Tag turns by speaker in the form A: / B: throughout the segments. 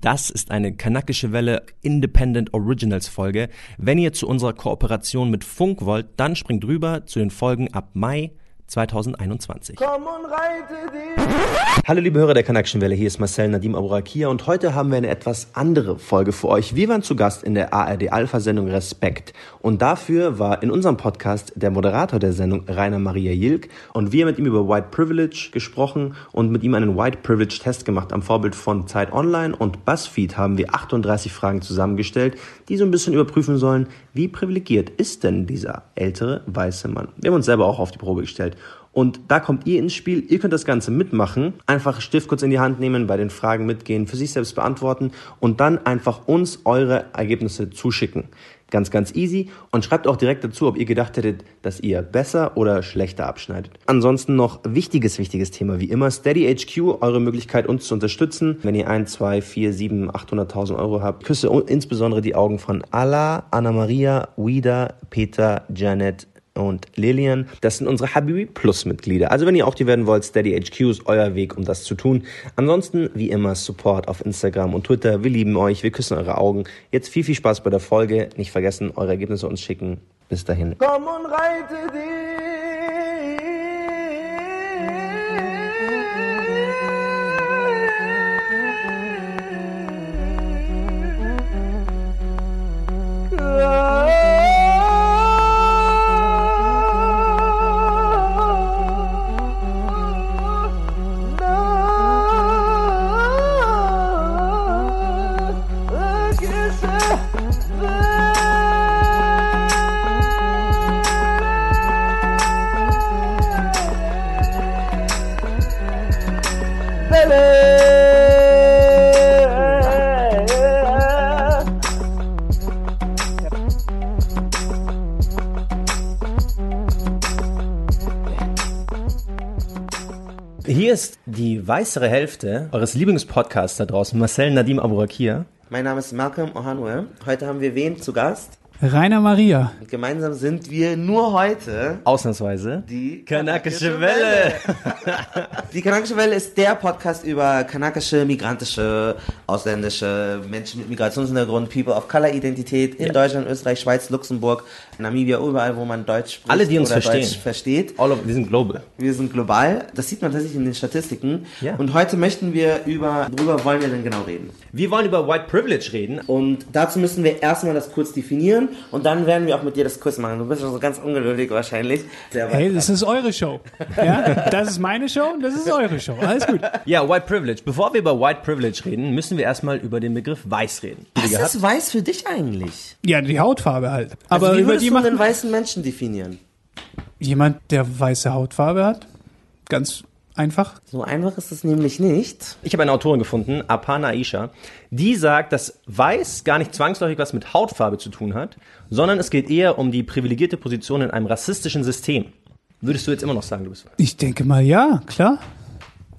A: Das ist eine kanakische Welle Independent Originals Folge. Wenn ihr zu unserer Kooperation mit Funk wollt, dann springt rüber zu den Folgen ab Mai 2021. Komm und reite dich. Hallo liebe Hörer der Connection Welle, hier ist Marcel Nadim Aburakia und heute haben wir eine etwas andere Folge für euch. Wir waren zu Gast in der ARD Alpha Sendung Respekt und dafür war in unserem Podcast der Moderator der Sendung Rainer Maria Jilk und wir mit ihm über White Privilege gesprochen und mit ihm einen White Privilege Test gemacht am Vorbild von Zeit Online und BuzzFeed haben wir 38 Fragen zusammengestellt, die so ein bisschen überprüfen sollen, wie privilegiert ist denn dieser ältere weiße Mann. Wir haben uns selber auch auf die Probe gestellt. Und da kommt ihr ins Spiel. Ihr könnt das Ganze mitmachen. Einfach Stift kurz in die Hand nehmen, bei den Fragen mitgehen, für sich selbst beantworten und dann einfach uns eure Ergebnisse zuschicken. Ganz, ganz easy. Und schreibt auch direkt dazu, ob ihr gedacht hättet, dass ihr besser oder schlechter abschneidet. Ansonsten noch wichtiges, wichtiges Thema. Wie immer, Steady HQ, eure Möglichkeit, uns zu unterstützen. Wenn ihr 1, 2, 4, 7, 800.000 Euro habt, küsse insbesondere die Augen von Alla, Anna Maria, Wida, Peter, Janet, und Lilian. Das sind unsere Habibi Plus Mitglieder. Also wenn ihr auch die werden wollt, Steady HQ ist euer Weg, um das zu tun. Ansonsten, wie immer, Support auf Instagram und Twitter. Wir lieben euch, wir küssen eure Augen. Jetzt viel, viel Spaß bei der Folge. Nicht vergessen, eure Ergebnisse uns schicken. Bis dahin. Komm und reite dich. Weißere Hälfte eures Lieblingspodcasts da draußen, Marcel Nadim Abourakir.
B: Mein Name ist Malcolm Ohanwe. Heute haben wir wen zu Gast?
C: Rainer Maria.
B: Und gemeinsam sind wir nur heute
A: ausnahmsweise
B: die Kanakische Welle. die Kanakische Welle ist der Podcast über kanakische, migrantische, ausländische Menschen mit Migrationshintergrund, People of Color Identität in ja. Deutschland, Österreich, Schweiz, Luxemburg, Namibia, überall, wo man Deutsch spricht.
A: Alle, die uns verstehen.
B: Deutsch versteht.
A: All of, wir sind global.
B: Wir sind global. Das sieht man tatsächlich in den Statistiken. Ja. Und heute möchten wir über, worüber wollen wir denn genau reden?
A: Wir wollen über White Privilege reden.
B: Und dazu müssen wir erstmal das kurz definieren und dann werden wir auch mit dir das Quiz machen. Du bist schon so ganz ungeduldig wahrscheinlich.
C: hey, das ist eure Show. Ja? Das ist meine Show und das ist eure Show. Alles gut.
A: Ja, White Privilege. Bevor wir über White Privilege reden, müssen wir erstmal über den Begriff Weiß reden.
B: Was ist Weiß für dich eigentlich?
C: Ja, die Hautfarbe halt.
B: Also Aber wie über die du den weißen Menschen definieren?
C: Jemand, der weiße Hautfarbe hat. Ganz einfach?
B: So einfach ist es nämlich nicht.
A: Ich habe eine Autorin gefunden, Apana Aisha, die sagt, dass Weiß gar nicht zwangsläufig was mit Hautfarbe zu tun hat, sondern es geht eher um die privilegierte Position in einem rassistischen System. Würdest du jetzt immer noch sagen, du bist weiß?
C: Ich denke mal ja, klar.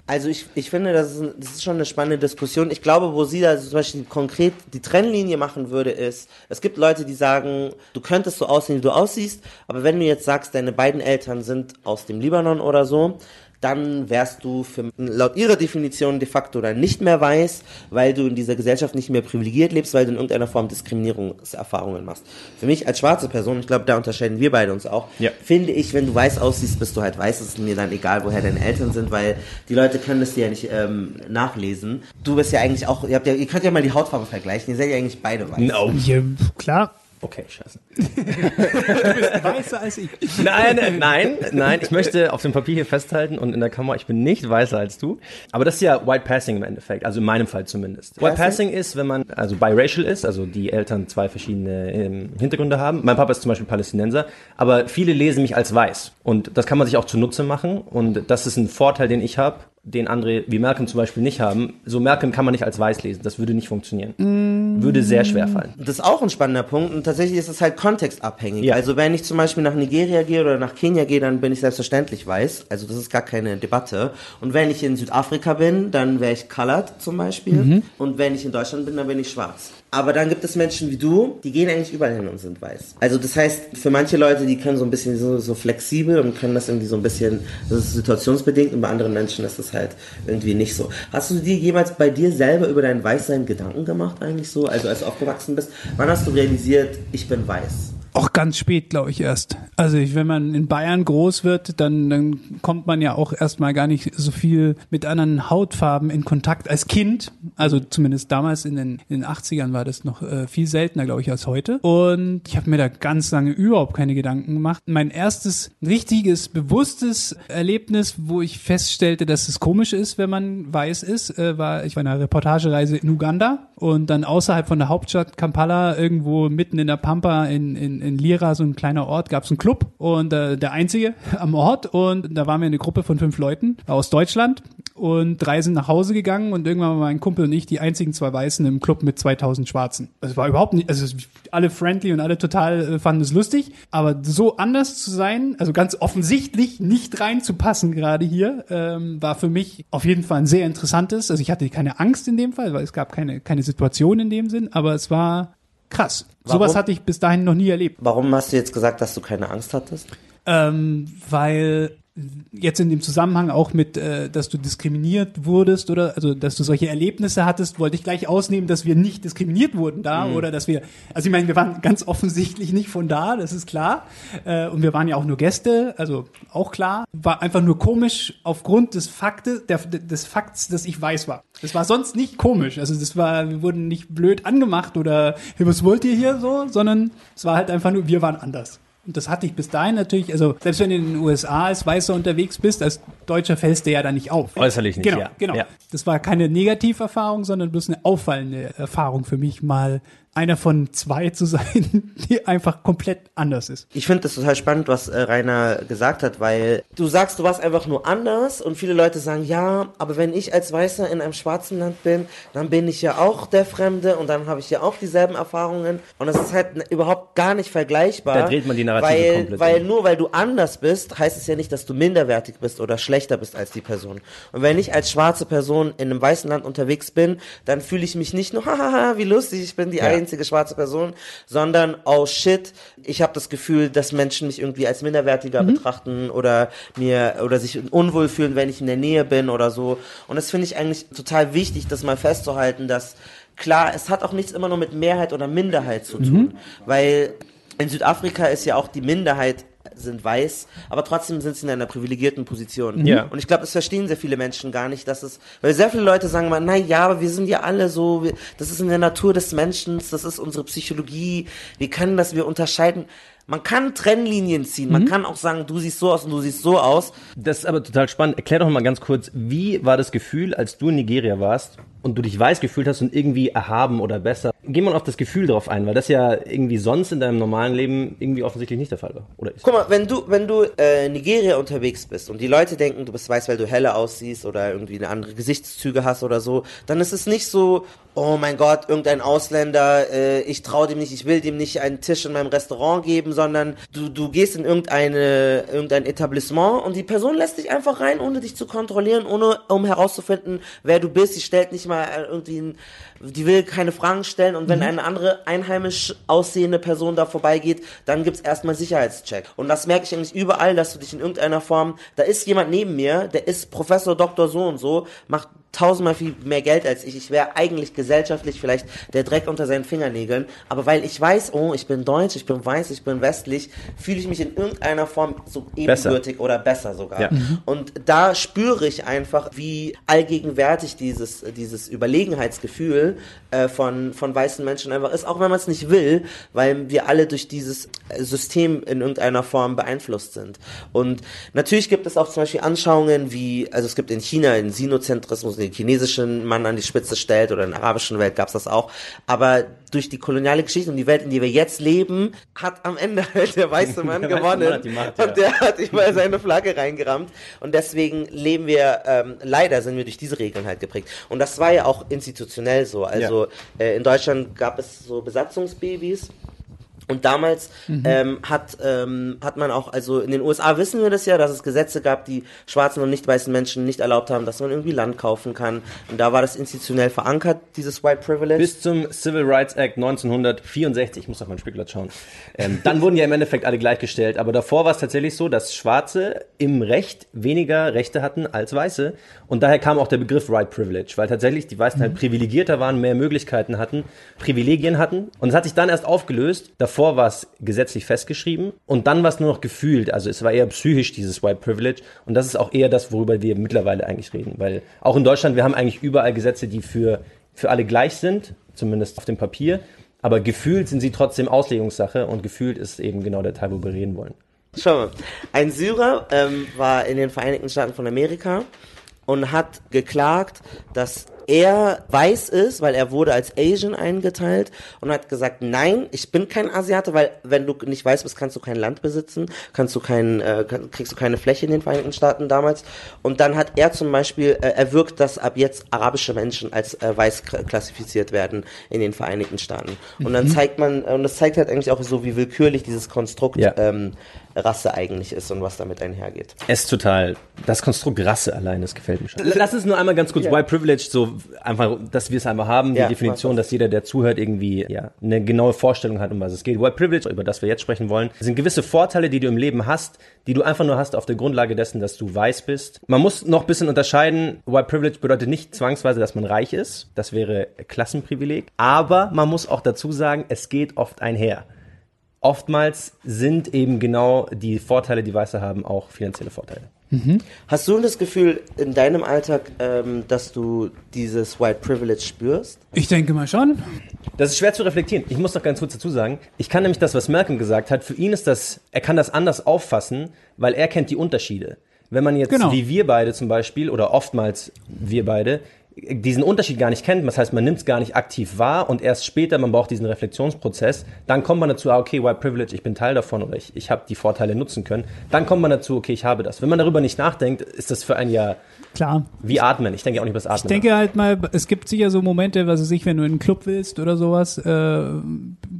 B: Also ich, ich finde, das ist, das ist schon eine spannende Diskussion. Ich glaube, wo sie da zum Beispiel konkret die Trennlinie machen würde, ist, es gibt Leute, die sagen, du könntest so aussehen, wie du aussiehst, aber wenn du jetzt sagst, deine beiden Eltern sind aus dem Libanon oder so, dann wärst du für, laut ihrer Definition de facto dann nicht mehr weiß, weil du in dieser Gesellschaft nicht mehr privilegiert lebst, weil du in irgendeiner Form Diskriminierungserfahrungen machst. Für mich als schwarze Person, ich glaube, da unterscheiden wir beide uns auch, ja. finde ich, wenn du weiß aussiehst, bist du halt weiß, es ist mir dann egal, woher deine Eltern sind, weil die Leute können das dir ja nicht ähm, nachlesen. Du bist ja eigentlich auch, ihr, habt ja, ihr könnt ja mal die Hautfarbe vergleichen, ihr seid ja eigentlich beide weiß.
C: No. Ja, klar.
A: Okay, scheiße. du bist weißer als ich. Nein, nein, nein. Ich möchte auf dem Papier hier festhalten und in der Kamera, ich bin nicht weißer als du. Aber das ist ja White Passing im Endeffekt, also in meinem Fall zumindest. White Passing ist, wenn man also biracial ist, also die Eltern zwei verschiedene ähm, Hintergründe haben. Mein Papa ist zum Beispiel Palästinenser, aber viele lesen mich als weiß. Und das kann man sich auch zunutze machen. Und das ist ein Vorteil, den ich habe den andere wie Malcolm zum Beispiel nicht haben. So Malcolm kann man nicht als weiß lesen. Das würde nicht funktionieren. Mm. Würde sehr schwer fallen.
B: Das ist auch ein spannender Punkt. Und tatsächlich ist es halt kontextabhängig. Ja. Also wenn ich zum Beispiel nach Nigeria gehe oder nach Kenia gehe, dann bin ich selbstverständlich weiß. Also das ist gar keine Debatte. Und wenn ich in Südafrika bin, dann wäre ich colored zum Beispiel. Mhm. Und wenn ich in Deutschland bin, dann bin ich schwarz. Aber dann gibt es Menschen wie du, die gehen eigentlich überall hin und sind weiß. Also das heißt, für manche Leute, die können so ein bisschen so, so flexibel und können das irgendwie so ein bisschen, das ist situationsbedingt und bei anderen Menschen ist das halt irgendwie nicht so. Hast du dir jemals bei dir selber über dein Weißsein Gedanken gemacht eigentlich so? Also als du aufgewachsen bist, wann hast du realisiert, ich bin weiß?
C: Auch ganz spät, glaube ich, erst. Also ich, wenn man in Bayern groß wird, dann, dann kommt man ja auch erstmal gar nicht so viel mit anderen Hautfarben in Kontakt als Kind. Also zumindest damals in den, in den 80ern war das noch äh, viel seltener, glaube ich, als heute. Und ich habe mir da ganz lange überhaupt keine Gedanken gemacht. Mein erstes richtiges, bewusstes Erlebnis, wo ich feststellte, dass es komisch ist, wenn man weiß ist, äh, war, ich war in einer Reportagereise in Uganda und dann außerhalb von der Hauptstadt Kampala, irgendwo mitten in der Pampa in, in, in Lira, so ein kleiner Ort, gab es einen Club und äh, der einzige am Ort und da waren wir eine Gruppe von fünf Leuten aus Deutschland und drei sind nach Hause gegangen und irgendwann waren mein Kumpel und ich die einzigen zwei Weißen im Club mit 2000 Schwarzen. Es war überhaupt nicht, also alle friendly und alle total äh, fanden es lustig, aber so anders zu sein, also ganz offensichtlich nicht reinzupassen gerade hier, ähm, war für mich auf jeden Fall ein sehr interessantes. Also ich hatte keine Angst in dem Fall, weil es gab keine keine Situation in dem Sinn, aber es war krass. Warum? Sowas hatte ich bis dahin noch nie erlebt.
B: Warum hast du jetzt gesagt, dass du keine Angst hattest?
C: Ähm, weil jetzt in dem Zusammenhang auch mit, äh, dass du diskriminiert wurdest oder also dass du solche Erlebnisse hattest, wollte ich gleich ausnehmen, dass wir nicht diskriminiert wurden da mhm. oder dass wir, also ich meine, wir waren ganz offensichtlich nicht von da, das ist klar. Äh, und wir waren ja auch nur Gäste, also auch klar. War einfach nur komisch aufgrund des Faktes, der, des Fakts, dass ich weiß war. Das war sonst nicht komisch. Also das war, wir wurden nicht blöd angemacht oder hey, was wollt ihr hier so, sondern es war halt einfach nur, wir waren anders. Und das hatte ich bis dahin natürlich, also selbst wenn du in den USA als Weißer unterwegs bist, als Deutscher fällst du ja da nicht auf.
A: Äußerlich nicht,
C: genau,
A: ja.
C: Genau,
A: ja.
C: Das war keine Negativerfahrung, sondern bloß eine auffallende Erfahrung für mich, mal einer von zwei zu sein, die einfach komplett anders ist.
B: Ich finde das total spannend, was äh, Rainer gesagt hat, weil du sagst, du warst einfach nur anders und viele Leute sagen, ja, aber wenn ich als Weißer in einem schwarzen Land bin, dann bin ich ja auch der Fremde und dann habe ich ja auch dieselben Erfahrungen und das ist halt überhaupt gar nicht vergleichbar.
A: Da dreht man die Narrative
B: weil,
A: komplett.
B: Weil um. nur weil du anders bist, heißt es ja nicht, dass du minderwertig bist oder schlechter bist als die Person. Und wenn ich als schwarze Person in einem weißen Land unterwegs bin, dann fühle ich mich nicht nur, hahaha, wie lustig, ich bin die ja einzige schwarze Person, sondern oh shit, ich habe das Gefühl, dass Menschen mich irgendwie als minderwertiger mhm. betrachten oder mir oder sich unwohl fühlen, wenn ich in der Nähe bin oder so. Und das finde ich eigentlich total wichtig, das mal festzuhalten, dass klar, es hat auch nichts immer nur mit Mehrheit oder Minderheit zu tun, mhm. weil in Südafrika ist ja auch die Minderheit sind weiß, aber trotzdem sind sie in einer privilegierten Position.
A: Ja.
B: Und ich glaube, das verstehen sehr viele Menschen gar nicht, dass es, weil sehr viele Leute sagen mal, na ja, aber wir sind ja alle so, wir, das ist in der Natur des Menschen, das ist unsere Psychologie, wir können das, wir unterscheiden. Man kann Trennlinien ziehen. Man mhm. kann auch sagen, du siehst so aus und du siehst so aus.
A: Das ist aber total spannend. Erklär doch mal ganz kurz, wie war das Gefühl, als du in Nigeria warst und du dich weiß gefühlt hast und irgendwie erhaben oder besser? Geh mal auf das Gefühl drauf ein, weil das ja irgendwie sonst in deinem normalen Leben irgendwie offensichtlich nicht der Fall war. Oder
B: ist Guck mal, wenn du, wenn du äh, in Nigeria unterwegs bist und die Leute denken, du bist weiß, weil du heller aussiehst oder irgendwie eine andere Gesichtszüge hast oder so, dann ist es nicht so, oh mein Gott, irgendein Ausländer, äh, ich traue dem nicht, ich will dem nicht einen Tisch in meinem Restaurant geben, sondern du, du gehst in irgendeine, irgendein Etablissement und die Person lässt dich einfach rein, ohne dich zu kontrollieren, ohne um herauszufinden, wer du bist. Sie stellt nicht mal irgendwie ein, die will keine Fragen stellen und wenn mhm. eine andere einheimisch aussehende Person da vorbeigeht, dann gibt's erstmal Sicherheitscheck. Und das merke ich eigentlich überall, dass du dich in irgendeiner Form, da ist jemand neben mir, der ist Professor Doktor so und so, macht tausendmal viel mehr Geld als ich. Ich wäre eigentlich gesellschaftlich vielleicht der Dreck unter seinen Fingernägeln. Aber weil ich weiß, oh, ich bin deutsch, ich bin weiß, ich bin westlich, fühle ich mich in irgendeiner Form so ebenbürtig besser. oder besser sogar. Ja. Mhm. Und da spüre ich einfach, wie allgegenwärtig dieses, dieses Überlegenheitsgefühl äh, von, von weißen Menschen einfach ist, auch wenn man es nicht will, weil wir alle durch dieses System in irgendeiner Form beeinflusst sind. Und natürlich gibt es auch zum Beispiel Anschauungen wie, also es gibt in China den Sinozentrismus, den chinesischen Mann an die Spitze stellt oder in der arabischen Welt gab es das auch. Aber durch die koloniale Geschichte und die Welt, in der wir jetzt leben, hat am Ende halt der weiße Mann der gewonnen. Weiße Mann Macht. Und der hat überall seine Flagge reingerammt. Und deswegen leben wir, ähm, leider sind wir durch diese Regeln halt geprägt. Und das war ja auch institutionell so. Also ja. äh, in Deutschland gab es so Besatzungsbabys Und damals mhm. ähm, hat, ähm, hat man auch, also in den USA wissen wir das ja, dass es Gesetze gab, die schwarzen und nicht weißen Menschen nicht erlaubt haben, dass man irgendwie Land kaufen kann. Und da war das institutionell verankert, dieses White Privilege.
A: Bis zum Civil Rights Act 1964, ich muss auf meinen Spielblatt schauen. Ähm, dann wurden ja im Endeffekt alle gleichgestellt. Aber davor war es tatsächlich so, dass Schwarze im Recht weniger Rechte hatten als Weiße. Und daher kam auch der Begriff White Privilege, weil tatsächlich die Weißen halt mhm. halt privilegierter waren, mehr Möglichkeiten hatten, Privilegien hatten. Und es hat sich dann erst aufgelöst. Davor Davor war es gesetzlich festgeschrieben und dann war es nur noch gefühlt. Also es war eher psychisch, dieses White Privilege. Und das ist auch eher das, worüber wir mittlerweile eigentlich reden. Weil auch in Deutschland, wir haben eigentlich überall Gesetze, die für, für alle gleich sind, zumindest auf dem Papier. Aber gefühlt sind sie trotzdem Auslegungssache und gefühlt ist eben genau der Teil, wo wir reden wollen.
B: Schau mal, ein Syrer ähm, war in den Vereinigten Staaten von Amerika und hat geklagt, dass er weiß ist, weil er wurde als Asian eingeteilt und hat gesagt, nein, ich bin kein Asiate, weil wenn du nicht weiß bist, kannst du kein Land besitzen, kannst du kein, äh, kriegst du keine Fläche in den Vereinigten Staaten damals. Und dann hat er zum Beispiel äh, erwirkt, dass ab jetzt arabische Menschen als äh, weiß klassifiziert werden in den Vereinigten Staaten. Und dann mhm. zeigt man, und das zeigt halt eigentlich auch so, wie willkürlich dieses Konstrukt ja. ähm, Rasse eigentlich ist und was damit einhergeht.
A: Es ist total, das Konstrukt Rasse allein, das gefällt mir schon. Lass uns nur einmal ganz kurz, ja. White Privilege, so einfach, dass wir es einmal haben, die ja, Definition, dass jeder, der zuhört, irgendwie ja, eine genaue Vorstellung hat, um was es geht. White Privilege, über das wir jetzt sprechen wollen, sind gewisse Vorteile, die du im Leben hast, die du einfach nur hast auf der Grundlage dessen, dass du weiß bist. Man muss noch ein bisschen unterscheiden, White Privilege bedeutet nicht zwangsweise, dass man reich ist, das wäre Klassenprivileg, aber man muss auch dazu sagen, es geht oft einher oftmals sind eben genau die Vorteile, die Weiße haben, auch finanzielle Vorteile.
B: Mhm. Hast du das Gefühl in deinem Alltag, ähm, dass du dieses White Privilege spürst?
C: Ich denke mal schon.
A: Das ist schwer zu reflektieren. Ich muss noch ganz kurz dazu sagen, ich kann nämlich das, was Malcolm gesagt hat, für ihn ist das, er kann das anders auffassen, weil er kennt die Unterschiede. Wenn man jetzt, genau. wie wir beide zum Beispiel, oder oftmals wir beide, diesen Unterschied gar nicht kennt, das heißt, man nimmt es gar nicht aktiv wahr und erst später, man braucht diesen Reflexionsprozess, dann kommt man dazu, ah, okay, White Privilege, ich bin Teil davon oder ich, ich habe die Vorteile nutzen können, dann kommt man dazu, okay, ich habe das. Wenn man darüber nicht nachdenkt, ist das für ein Jahr
C: Klar.
A: wie Atmen. Ich denke auch nicht über das Atmen.
C: Ich denke halt mal, es gibt sicher so Momente, was weiß ich, wenn du in einen Club willst oder sowas, äh,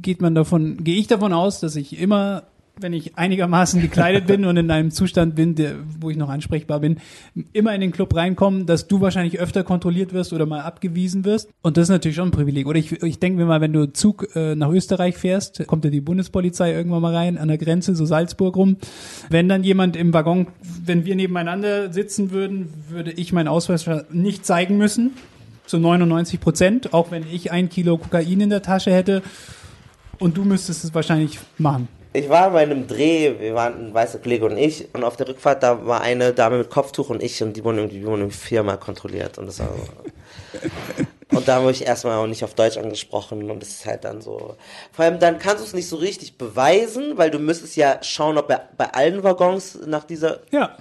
C: geht man davon, gehe ich davon aus, dass ich immer wenn ich einigermaßen gekleidet bin und in einem Zustand bin, der, wo ich noch ansprechbar bin, immer in den Club reinkommen, dass du wahrscheinlich öfter kontrolliert wirst oder mal abgewiesen wirst. Und das ist natürlich schon ein Privileg. Oder ich, ich denke mir mal, wenn du Zug äh, nach Österreich fährst, kommt ja die Bundespolizei irgendwann mal rein, an der Grenze, so Salzburg rum. Wenn dann jemand im Waggon, wenn wir nebeneinander sitzen würden, würde ich meinen Ausweis nicht zeigen müssen. Zu 99 Prozent, auch wenn ich ein Kilo Kokain in der Tasche hätte. Und du müsstest es wahrscheinlich machen
B: ich war bei einem Dreh, wir waren ein weißer Kollege und ich, und auf der Rückfahrt, da war eine Dame mit Kopftuch und ich, und die wurden irgendwie, wurden viermal kontrolliert. Und das war so. Und da wurde ich erstmal auch nicht auf Deutsch angesprochen und das ist halt dann so. Vor allem dann kannst du es nicht so richtig beweisen, weil du müsstest ja schauen, ob er bei allen Waggons nach dieser
C: ja.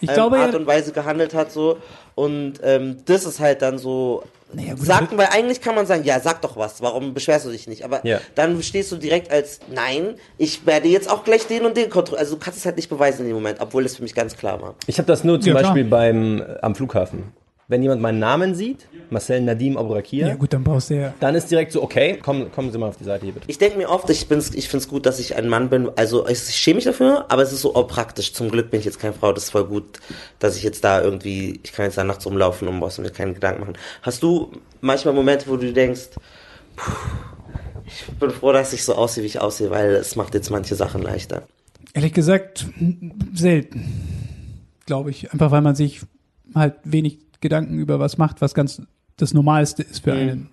B: ich ähm, glaube, Art und Weise gehandelt hat so. Und ähm, das ist halt dann so naja, gut, sagen, weil eigentlich kann man sagen, ja, sag doch was, warum beschwerst du dich nicht? Aber ja. dann stehst du direkt als, nein, ich werde jetzt auch gleich den und den kontrollieren. Also du kannst es halt nicht beweisen in dem Moment, obwohl es für mich ganz klar war.
A: Ich habe das nur zum ja, Beispiel beim, am Flughafen wenn jemand meinen Namen sieht, Marcel Nadim Abourakir,
C: ja gut, dann brauchst du ja.
A: Dann ist direkt so, okay, komm, kommen Sie mal auf die Seite hier bitte.
B: Ich denke mir oft, ich, bin's, ich finde es gut, dass ich ein Mann bin. Also ich schäme mich dafür, aber es ist so oh, praktisch. Zum Glück bin ich jetzt keine Frau. Das ist voll gut, dass ich jetzt da irgendwie, ich kann jetzt da nachts rumlaufen und muss mir keine Gedanken machen. Hast du manchmal Momente, wo du denkst, puh, ich bin froh, dass ich so aussehe, wie ich aussehe, weil es macht jetzt manche Sachen leichter.
C: Ehrlich gesagt, selten. Glaube ich. Einfach weil man sich halt wenig Gedanken über was macht, was ganz das Normalste ist für mhm. einen.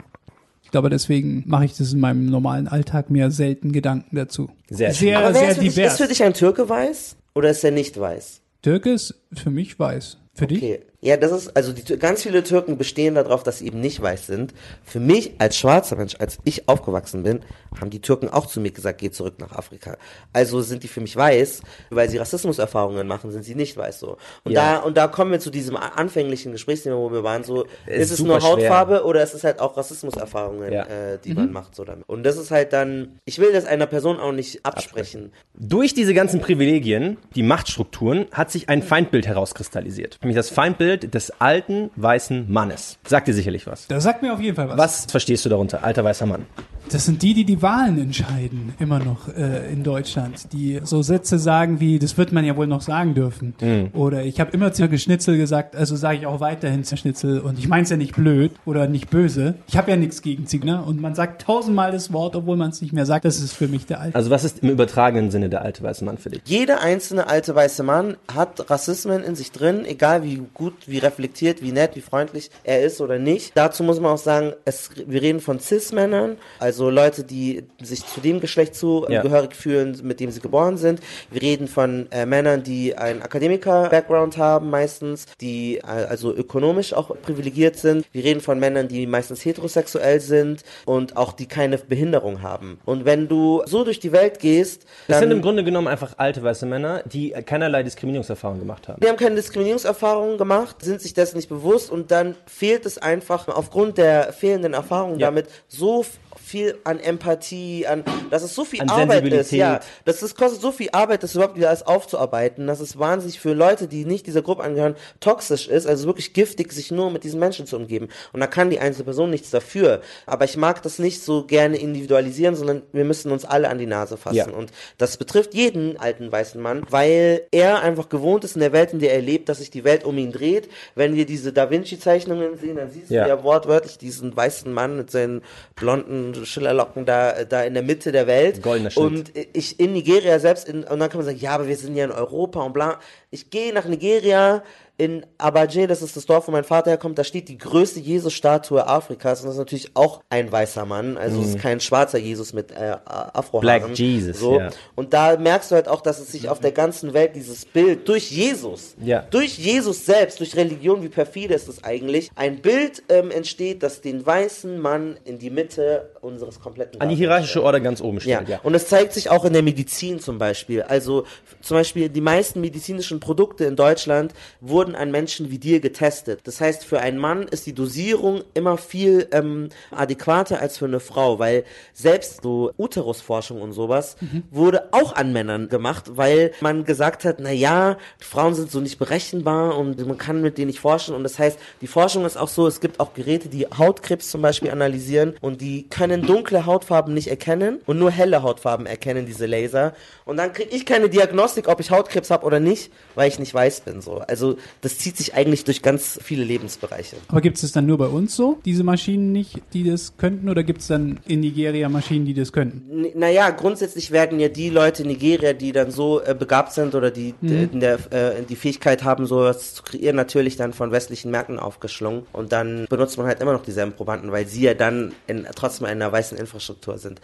C: Ich glaube, deswegen mache ich das in meinem normalen Alltag mir selten Gedanken dazu.
B: Sehr, sehr, Aber sehr divers. Dich, ist für dich ein Türke weiß oder ist er nicht weiß?
C: Türke ist für mich weiß. Für okay. dich?
B: Ja, das ist, also die, ganz viele Türken bestehen darauf, dass sie eben nicht weiß sind. Für mich als schwarzer Mensch, als ich aufgewachsen bin, haben die Türken auch zu mir gesagt, geh zurück nach Afrika. Also sind die für mich weiß, weil sie Rassismuserfahrungen machen, sind sie nicht weiß so. Und ja. da, und da kommen wir zu diesem anfänglichen Gesprächsthema, wo wir waren, so, ist, ist es nur Hautfarbe schwer. oder ist es halt auch Rassismuserfahrungen, ja. äh, die mhm. man macht so damit. Und das ist halt dann, ich will das einer Person auch nicht absprechen.
A: Durch diese ganzen Privilegien, die Machtstrukturen, hat sich ein Feindbild herauskristallisiert. Nämlich das Feindbild Bild des alten weißen Mannes. Sagt dir sicherlich was.
C: Das sagt mir auf jeden Fall was.
A: Was verstehst du darunter, alter weißer Mann?
C: Das sind die, die die Wahlen entscheiden, immer noch äh, in Deutschland. Die so Sätze sagen wie, das wird man ja wohl noch sagen dürfen.
A: Mhm.
C: Oder ich habe immer zu Schnitzel gesagt, also sage ich auch weiterhin zu Schnitzel. Und ich meine es ja nicht blöd oder nicht böse. Ich habe ja nichts gegen Ziegner. Und man sagt tausendmal das Wort, obwohl man es nicht mehr sagt. Das ist für mich der Alte.
A: Also was ist im übertragenen Sinne der alte weiße Mann für dich?
B: Jeder einzelne alte weiße Mann hat Rassismen in sich drin, egal wie gut, wie reflektiert, wie nett, wie freundlich er ist oder nicht. Dazu muss man auch sagen, es, wir reden von Cis-Männern, also Leute, die sich zu dem Geschlecht zugehörig
A: Ja.
B: fühlen, mit dem sie geboren sind. Wir reden von äh, Männern, die einen Akademiker-Background haben meistens, die äh, also ökonomisch auch privilegiert sind. Wir reden von Männern, die meistens heterosexuell sind und auch die keine Behinderung haben. Und wenn du so durch die Welt gehst,
A: Das sind im Grunde genommen einfach alte weiße Männer, die keinerlei Diskriminierungserfahrung gemacht haben.
B: Die haben keine Diskriminierungserfahrungen gemacht, sind sich dessen nicht bewusst und dann fehlt es einfach aufgrund der fehlenden Erfahrungen
A: Ja.
B: damit so viel an Empathie, an, dass es so viel
A: An
B: Arbeit ist, ja, das, das kostet so viel Arbeit, das überhaupt wieder alles aufzuarbeiten, dass es wahnsinnig für Leute, die nicht dieser Gruppe angehören, toxisch ist, also wirklich giftig, sich nur mit diesen Menschen zu umgeben. Und da kann die einzelne Person nichts dafür. Aber ich mag das nicht so gerne individualisieren, sondern wir müssen uns alle an die Nase fassen.
A: Ja.
B: Und das betrifft jeden alten weißen Mann, weil er einfach gewohnt ist in der Welt, in der er lebt, dass sich die Welt um ihn dreht. Wenn wir diese Da Vinci-Zeichnungen sehen, dann siehst
A: Ja.
B: du ja wortwörtlich diesen weißen Mann mit seinen blonden Schillerlocken da, da in der Mitte der Welt.
A: Goldener Schnitt.
B: Und ich in Nigeria selbst, in, und dann kann man sagen, ja, aber wir sind ja in Europa und bla. Ich gehe nach Nigeria, in Abaje, das ist das Dorf, wo mein Vater herkommt, da steht die größte Jesus-Statue Afrikas und das ist natürlich auch ein weißer Mann, also es ist kein schwarzer Jesus mit äh, Afrohaaren.
A: Mhm. Black Jesus,
B: so.
A: ja.
B: Und da merkst du halt auch, dass es sich auf der ganzen Welt dieses Bild durch Jesus,
A: Ja.
B: durch Jesus selbst, durch Religion, wie perfide ist es eigentlich, ein Bild ähm, entsteht, das den weißen Mann in die Mitte unseres kompletten
A: An die hierarchische. Order ganz oben
B: Ja.
A: stellt, ja.
B: und es zeigt sich auch in der Medizin zum Beispiel. Also zum Beispiel die meisten medizinischen Produkte in Deutschland wurden an Menschen wie dir getestet. Das heißt, für einen Mann ist die Dosierung immer viel ähm, adäquater als für eine Frau, weil selbst so Uterusforschung und sowas wurde auch an Männern gemacht, weil man gesagt hat, na ja, Frauen sind so nicht berechenbar und man kann mit denen nicht forschen. Und das heißt, die Forschung ist auch so, es gibt auch Geräte, die Hautkrebs zum Beispiel analysieren und die können dunkle Hautfarben nicht erkennen und nur helle Hautfarben erkennen diese Laser. Und dann kriege ich keine Diagnostik, ob ich Hautkrebs habe oder nicht, weil ich nicht weiß bin. So. Also das zieht sich eigentlich durch ganz viele Lebensbereiche.
C: Aber gibt es das dann nur bei uns so, diese Maschinen nicht, die das könnten? Oder gibt es dann in Nigeria Maschinen, die das könnten?
B: N- Naja, grundsätzlich werden ja die Leute in Nigeria, die dann so äh, begabt sind oder die d- in der, äh, die Fähigkeit haben, sowas zu kreieren, natürlich dann von westlichen Märkten aufgeschlungen. Und dann benutzt man halt immer noch dieselben Probanden, weil sie ja dann in, trotzdem in einer weißen Infrastruktur sind.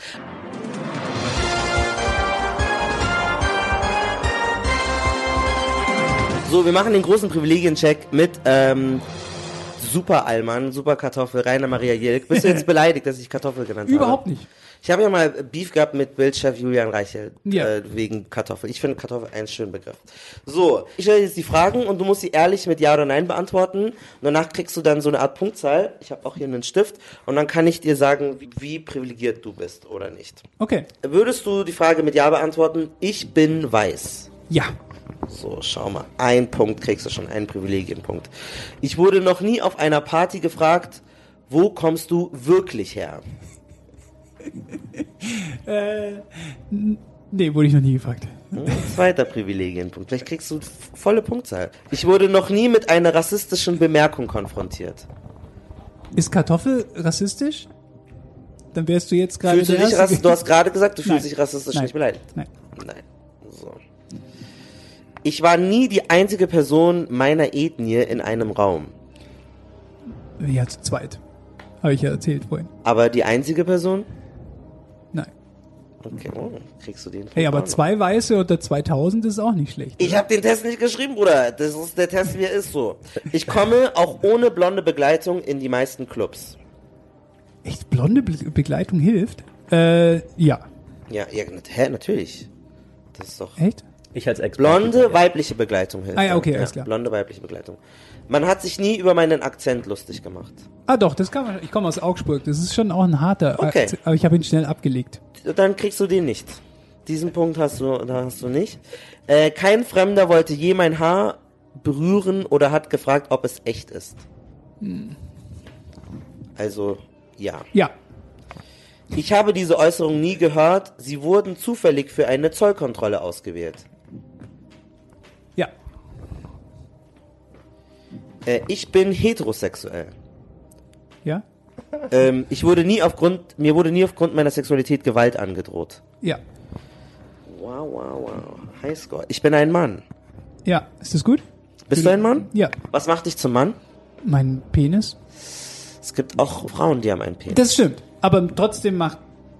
B: So, wir machen den großen Privilegiencheck mit ähm, Super Allmann, Super Kartoffel, Rainer Maria Jilk. Bist du jetzt beleidigt, dass ich Kartoffel genannt habe?
C: Überhaupt nicht.
B: Ich habe ja mal Beef gehabt mit Bildchef Julian Reichel
C: Ja.
B: äh, wegen Kartoffel. Ich finde Kartoffel einen schönen Begriff. So, ich stelle jetzt die Fragen und du musst sie ehrlich mit Ja oder Nein beantworten. Und danach kriegst du dann so eine Art Punktzahl. Ich habe auch hier einen Stift und dann kann ich dir sagen, wie, wie privilegiert du bist oder nicht.
C: Okay.
B: Würdest du die Frage mit Ja beantworten? Ich bin weiß.
C: Ja.
B: So, schau mal. Ein Punkt kriegst du schon, einen Privilegienpunkt. Ich wurde noch nie auf einer Party gefragt, wo kommst du wirklich her?
C: Nee, wurde ich noch nie gefragt.
B: Hm, Zweiter Privilegienpunkt. Vielleicht kriegst du volle Punktzahl. Ich wurde noch nie mit einer rassistischen Bemerkung konfrontiert.
C: Ist Kartoffel rassistisch? Dann wärst du jetzt gerade
B: Fühlst du dich rassistisch? Du hast gerade gesagt, du
C: Nein.
B: fühlst dich rassistisch
C: Nein.
B: nicht beleidigt.
C: Nein.
B: Nein. Ich war nie die einzige Person meiner Ethnie in einem Raum.
C: Ja, zu zweit. Habe ich ja erzählt vorhin.
B: Aber die einzige Person?
C: Nein.
B: Okay, oh, kriegst du den.
C: Hey, aber zwei Weiße unter 2000 ist auch nicht schlecht.
B: Ich habe den Test nicht geschrieben, Bruder. Das ist der Test, wie er ist so. Ich komme auch ohne blonde Begleitung in die meisten Clubs.
C: Echt, blonde Be Begleitung hilft? Äh, ja.
B: Ja, ja, hä, natürlich. Das ist doch.
C: Echt?
A: Ich als Experte.
B: Blonde weibliche Begleitung hilft.
C: Ah ja, okay, alles klar.
B: Blonde weibliche Begleitung. Man hat sich nie über meinen Akzent lustig gemacht.
C: Ah doch, das kann man. Ich komme aus Augsburg. Das ist schon auch ein harter.
B: Okay.
C: Akzent, Aber ich habe ihn schnell abgelegt.
B: Dann kriegst du den nicht. Diesen Punkt hast du, da hast du nicht. Äh, kein Fremder wollte je mein Haar berühren oder hat gefragt, ob es echt ist.
C: Hm.
B: Also, ja.
C: Ja.
B: Ich habe diese Äußerung nie gehört. Sie wurden zufällig für eine Zollkontrolle ausgewählt. Äh, ich bin heterosexuell.
C: Ja?
B: Ähm, ich wurde nie aufgrund, mir wurde nie aufgrund meiner Sexualität Gewalt angedroht.
C: Ja.
B: Wow, wow, wow. Highscore. Ich bin ein Mann.
C: Ja. Ist das gut?
B: Bist du ein Mann?
C: Ja.
B: Was macht dich zum Mann?
C: Mein Penis?
B: Es gibt auch Frauen, die haben einen Penis.
C: Das stimmt. Aber trotzdem macht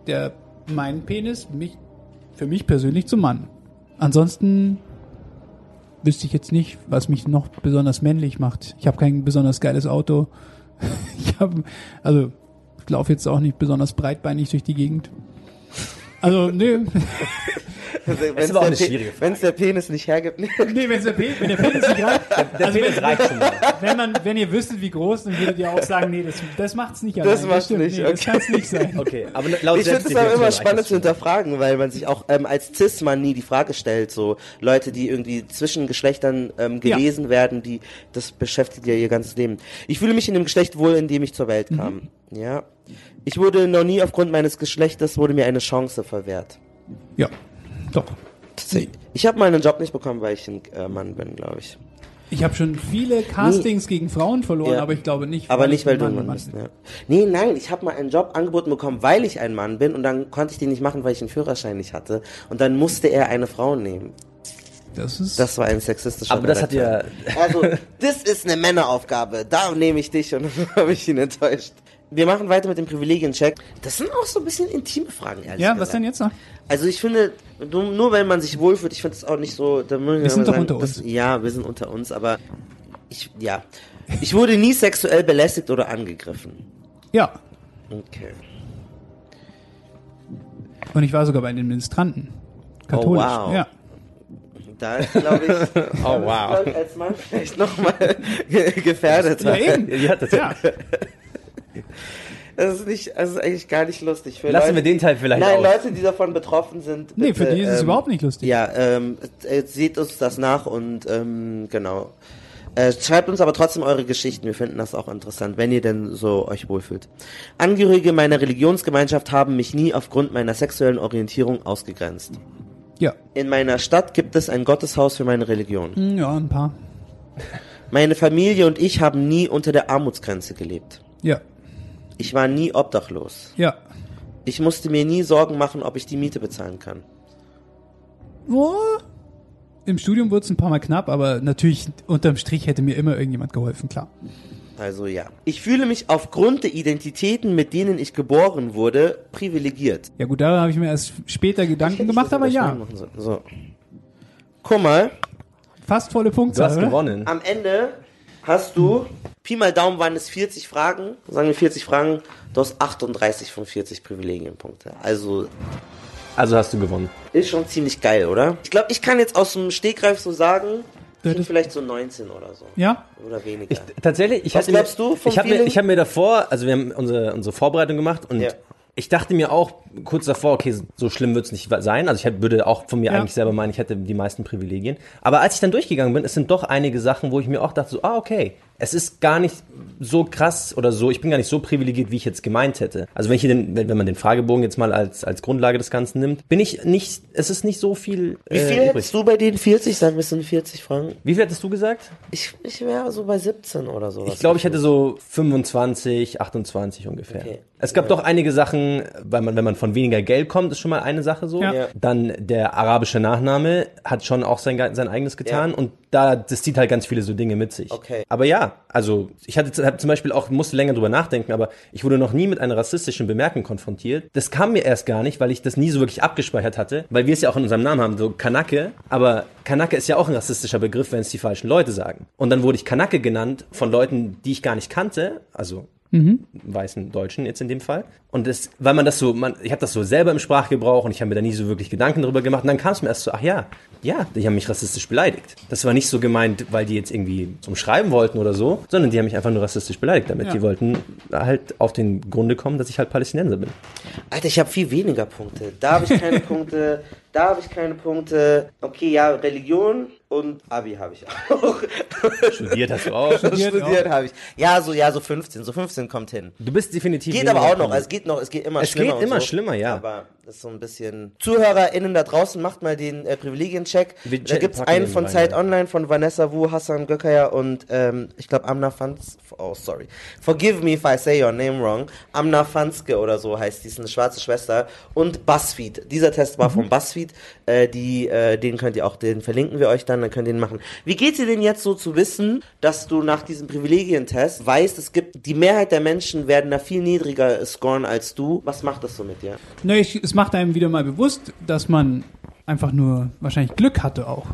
C: der mein Penis mich für mich persönlich zum Mann. Ansonsten wüsste ich jetzt nicht, was mich noch besonders männlich macht. Ich habe kein besonders geiles Auto. Ich habe also ich laufe jetzt auch nicht besonders breitbeinig durch die Gegend. Also, nee,
B: Wenn
A: aber auch eine schwierige Frage.
B: Wenn es der Penis nicht hergibt. Nee.
C: nee wenn, der, Pe- wenn der Penis nicht reicht.
A: Der
C: Also
A: Penis
C: wenn-
A: reicht schon mal.
C: Wenn man, wenn ihr wüsstet, wie groß, dann würdet ihr auch sagen, nee, das, das macht's nicht allein.
B: macht's
C: stimmt,
B: nicht,
C: nee, Das
B: okay.
C: kann's nicht sein.
A: Okay, aber laut
B: Ich finde es aber immer spannend
A: das
B: zu hinterfragen, weil man sich auch ähm, als Cis-Mann nie die Frage stellt, so Leute, die irgendwie zwischen Geschlechtern ähm, gelesen werden, die das beschäftigt ja ihr ganzes Leben. Ich fühle mich in dem Geschlecht wohl, in dem ich zur Welt kam. Ja. Ich wurde noch nie aufgrund meines Geschlechtes wurde mir eine Chance verwehrt.
C: Ja, doch.
B: Ich habe mal einen Job nicht bekommen, weil ich ein äh, Mann bin, glaube ich.
C: Ich habe schon viele Castings gegen Frauen verloren,
B: Ja.
C: aber ich glaube nicht.
B: Aber nicht, weil du ein Mann bist. Ja. Nee, nein, ich habe mal einen Job angeboten bekommen, weil ich ein Mann bin und dann konnte ich den nicht machen, weil ich einen Führerschein nicht hatte. Und dann musste er eine Frau nehmen.
C: Das ist.
B: Das war ein sexistischer
A: Aber das hat ja.
B: Also, das ist eine Männeraufgabe. Da nehme ich dich und dann habe ich ihn enttäuscht. Wir machen weiter mit dem Privilegiencheck. Das sind auch so ein bisschen intime Fragen, ehrlich
C: ja,
B: gesagt.
C: was denn jetzt noch?
B: Also ich finde, nur, nur wenn man sich wohlfühlt, ich finde es auch nicht so. Da
C: Wir sind doch unter
B: das,
C: uns.
B: Ja, wir sind unter uns, aber ich, ja. Ich wurde nie sexuell belästigt oder angegriffen.
C: Ja.
B: Okay.
C: Und ich war sogar bei den Ministranten. Katholisch.
B: Oh, wow.
C: Ja.
B: Da ist, glaube ich,
A: Oh, wow.
B: als Mann vielleicht nochmal gefährdet.
C: Ja, eben.
A: ja, das,
C: Ja.
B: Das ist nicht, das ist eigentlich gar nicht lustig. Für
A: lassen
B: Leute,
A: wir den Teil vielleicht
B: Nein,
A: aus.
B: Leute, die davon betroffen sind.
C: Nee,
B: bitte,
C: für die ist es
B: ähm,
C: überhaupt nicht lustig.
B: Ja, ähm, äh, seht uns das nach und ähm, genau. Äh, schreibt uns aber trotzdem eure Geschichten. Wir finden das auch interessant, wenn ihr denn so euch wohlfühlt. Angehörige meiner Religionsgemeinschaft haben mich nie aufgrund meiner sexuellen Orientierung ausgegrenzt.
C: Ja.
B: In meiner Stadt gibt es ein Gotteshaus für meine Religion.
C: Hm, Ja, ein paar.
B: Meine Familie und ich haben nie unter der Armutsgrenze gelebt.
C: Ja.
B: Ich war nie obdachlos.
C: Ja.
B: Ich musste mir nie Sorgen machen, ob ich die Miete bezahlen kann.
C: Oh. Im Studium wurde es ein paar Mal knapp, aber natürlich unterm Strich hätte mir immer irgendjemand geholfen, klar.
B: Also ja. Ich fühle mich aufgrund der Identitäten, mit denen ich geboren wurde, privilegiert.
C: Ja gut, da habe ich mir erst später Gedanken gemacht, aber ja.
B: So. Guck mal,
C: Fast volle
A: Du
C: Punktzahl,
A: hast
C: oder?
A: gewonnen.
B: am Ende hast du, Pi mal Daumen waren es 40 Fragen, sagen wir 40 Fragen, du hast 38 von 40 Privilegienpunkte. Also
A: Also hast du gewonnen.
B: ist schon ziemlich geil, oder? Ich glaube, ich kann jetzt aus dem Stegreif so sagen, sind vielleicht so 19 oder so.
C: Ja?
B: Oder weniger.
A: Ich, tatsächlich, ich
B: Was
A: hatte
B: glaubst
A: mir,
B: du vom
A: ich habe mir, ich hab mir davor, also wir haben unsere, unsere Vorbereitung gemacht und
B: Ja.
A: Ich dachte mir auch kurz davor, okay, so schlimm wird's nicht sein. Also ich hätte- würde auch von mir
C: Ja.
A: eigentlich selber meinen, ich hätte die meisten Privilegien. Aber als ich dann durchgegangen bin, es sind doch einige Sachen, wo ich mir auch dachte, so, ah, okay, es ist gar nicht so krass oder so, ich bin gar nicht so privilegiert, wie ich jetzt gemeint hätte. Also wenn ich hier den, wenn, wenn man den Fragebogen jetzt mal als, als Grundlage des Ganzen nimmt, bin ich nicht, es ist nicht so viel,
B: Wie viel
A: äh, übrig.
B: hättest du bei den 40? Sagen wir, es sind 40 Fragen.
A: Wie viel hättest du gesagt?
B: Ich, ich wäre so bei 17 oder sowas.
A: Ich glaube, ich hätte so 25, 28 ungefähr.
B: Okay.
A: Es gab doch einige Sachen, weil man, wenn man von weniger Geld kommt, ist schon mal eine Sache so.
C: Ja.
B: Ja.
A: Dann der arabische Nachname hat schon auch sein, sein eigenes getan
B: Ja.
A: und da, das zieht halt ganz viele so Dinge mit sich.
B: Okay.
A: Aber ja, also ich hatte zum Beispiel auch, musste länger drüber nachdenken, aber ich wurde noch nie mit einer rassistischen Bemerkung konfrontiert. Das kam mir erst gar nicht, weil ich das nie so wirklich abgespeichert hatte, weil wir es ja auch in unserem Namen haben, so Kanake, aber Kanake ist ja auch ein rassistischer Begriff, wenn es die falschen Leute sagen. Und dann wurde ich Kanake genannt von Leuten, die ich gar nicht kannte, also weißen Deutschen jetzt in dem Fall. Und das, weil man das so, man, ich habe das so selber im Sprachgebrauch und ich habe mir da nie so wirklich Gedanken darüber gemacht. Und dann kam es mir erst so, ach ja, ja, die haben mich rassistisch beleidigt. Das war nicht so gemeint, weil die jetzt irgendwie zum Schreiben wollten oder so, sondern die haben mich einfach nur rassistisch beleidigt damit.
C: Ja.
A: Die wollten halt auf den Grunde kommen, dass ich halt Palästinenser bin.
B: Alter, ich habe viel weniger Punkte. Da habe ich keine Punkte. Da habe ich keine Punkte. Okay, ja, Religion und Abi habe ich auch.
A: Studiert hast du auch.
B: Studiert, Studiert habe ich. Ja, so ja, so 15, so 15 kommt hin.
A: Du bist definitiv
B: Geht aber auch noch, es geht noch, es geht immer
A: es
B: schlimmer.
A: Es geht immer
B: so.
A: schlimmer, ja.
B: Aber das ist so ein bisschen ZuhörerInnen da draußen, macht mal den äh, Privilegien-Check. Da gibt's einen von Zeit Online von Vanessa Wu, Hassan Gökaya und ähm, ich glaube Amna Fans oh sorry. Forgive me if I say your name wrong. Amna Fanske oder so heißt die, ist eine schwarze Schwester und BuzzFeed. Dieser Test war mhm. von BuzzFeed. Äh, die, äh, den könnt ihr auch, den verlinken wir euch dann, dann könnt ihr den machen. Wie geht's dir denn jetzt so zu wissen, dass du nach diesem Privilegientest weißt, es gibt, die Mehrheit der Menschen werden da viel niedriger scoren als du. Was macht das so mit dir?
C: Ne, es macht einem wieder mal bewusst, dass man einfach nur wahrscheinlich Glück hatte auch.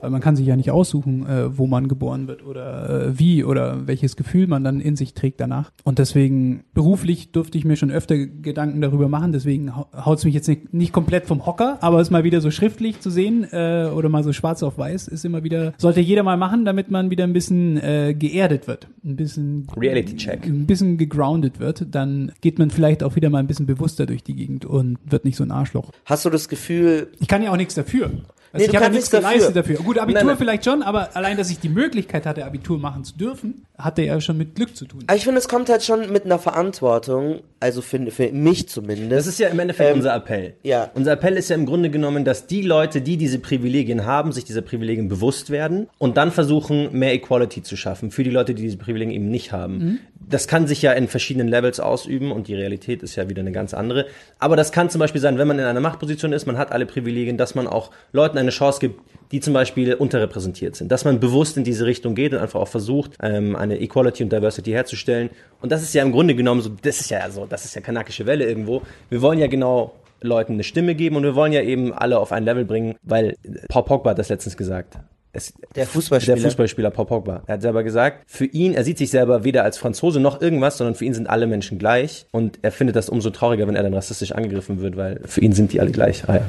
C: Weil man kann sich ja nicht aussuchen, äh, wo man geboren wird oder äh, wie oder welches Gefühl man dann in sich trägt danach. Und deswegen beruflich durfte ich mir schon öfter Gedanken darüber machen. Deswegen haut es mich jetzt nicht, nicht komplett vom Hocker, aber es mal wieder so schriftlich zu sehen äh, oder mal so schwarz auf weiß ist immer wieder, sollte jeder mal machen, damit man wieder ein bisschen äh, geerdet wird. Ein bisschen
A: Reality Check.
C: Ein bisschen gegroundet wird. Dann geht man vielleicht auch wieder mal ein bisschen bewusster durch die Gegend und wird nicht so ein Arschloch.
B: Hast du das Gefühl.
C: Ich kann ja auch nichts dafür. Also nee, ich habe nichts geleistet dafür. Gut, Abitur nein, nein. vielleicht schon, aber allein, dass ich die Möglichkeit hatte, Abitur machen zu dürfen, hatte ja schon mit Glück zu tun.
B: Aber ich finde, es kommt halt schon mit einer Verantwortung, also für, für mich zumindest.
A: Das ist ja im Endeffekt ähm, unser Appell.
B: Ja.
A: Unser Appell ist ja im Grunde genommen, dass die Leute, die diese Privilegien haben, sich dieser Privilegien bewusst werden und dann versuchen, mehr Equality zu schaffen für die Leute, die diese Privilegien eben nicht haben. Mhm. Das kann sich ja in verschiedenen Levels ausüben und die Realität ist ja wieder eine ganz andere. Aber das kann zum Beispiel sein, wenn man in einer Machtposition ist, man hat alle Privilegien, dass man auch Leuten eine Chance gibt, die zum Beispiel unterrepräsentiert sind. Dass man bewusst in diese Richtung geht und einfach auch versucht, ähm, eine Equality und Diversity herzustellen. Und das ist ja im Grunde genommen so, das ist ja so, das ist ja kanakische Welle irgendwo. Wir wollen ja genau Leuten eine Stimme geben und wir wollen ja eben alle auf ein Level bringen, weil Paul Pogba hat das letztens gesagt.
B: Es, der Fußballspieler.
A: Der Fußballspieler Paul Pogba. Er hat selber gesagt, für ihn, er sieht sich selber weder als Franzose noch irgendwas, sondern für ihn sind alle Menschen gleich. Und er findet das umso trauriger, wenn er dann rassistisch angegriffen wird, weil für ihn sind die alle gleich. Ah ja,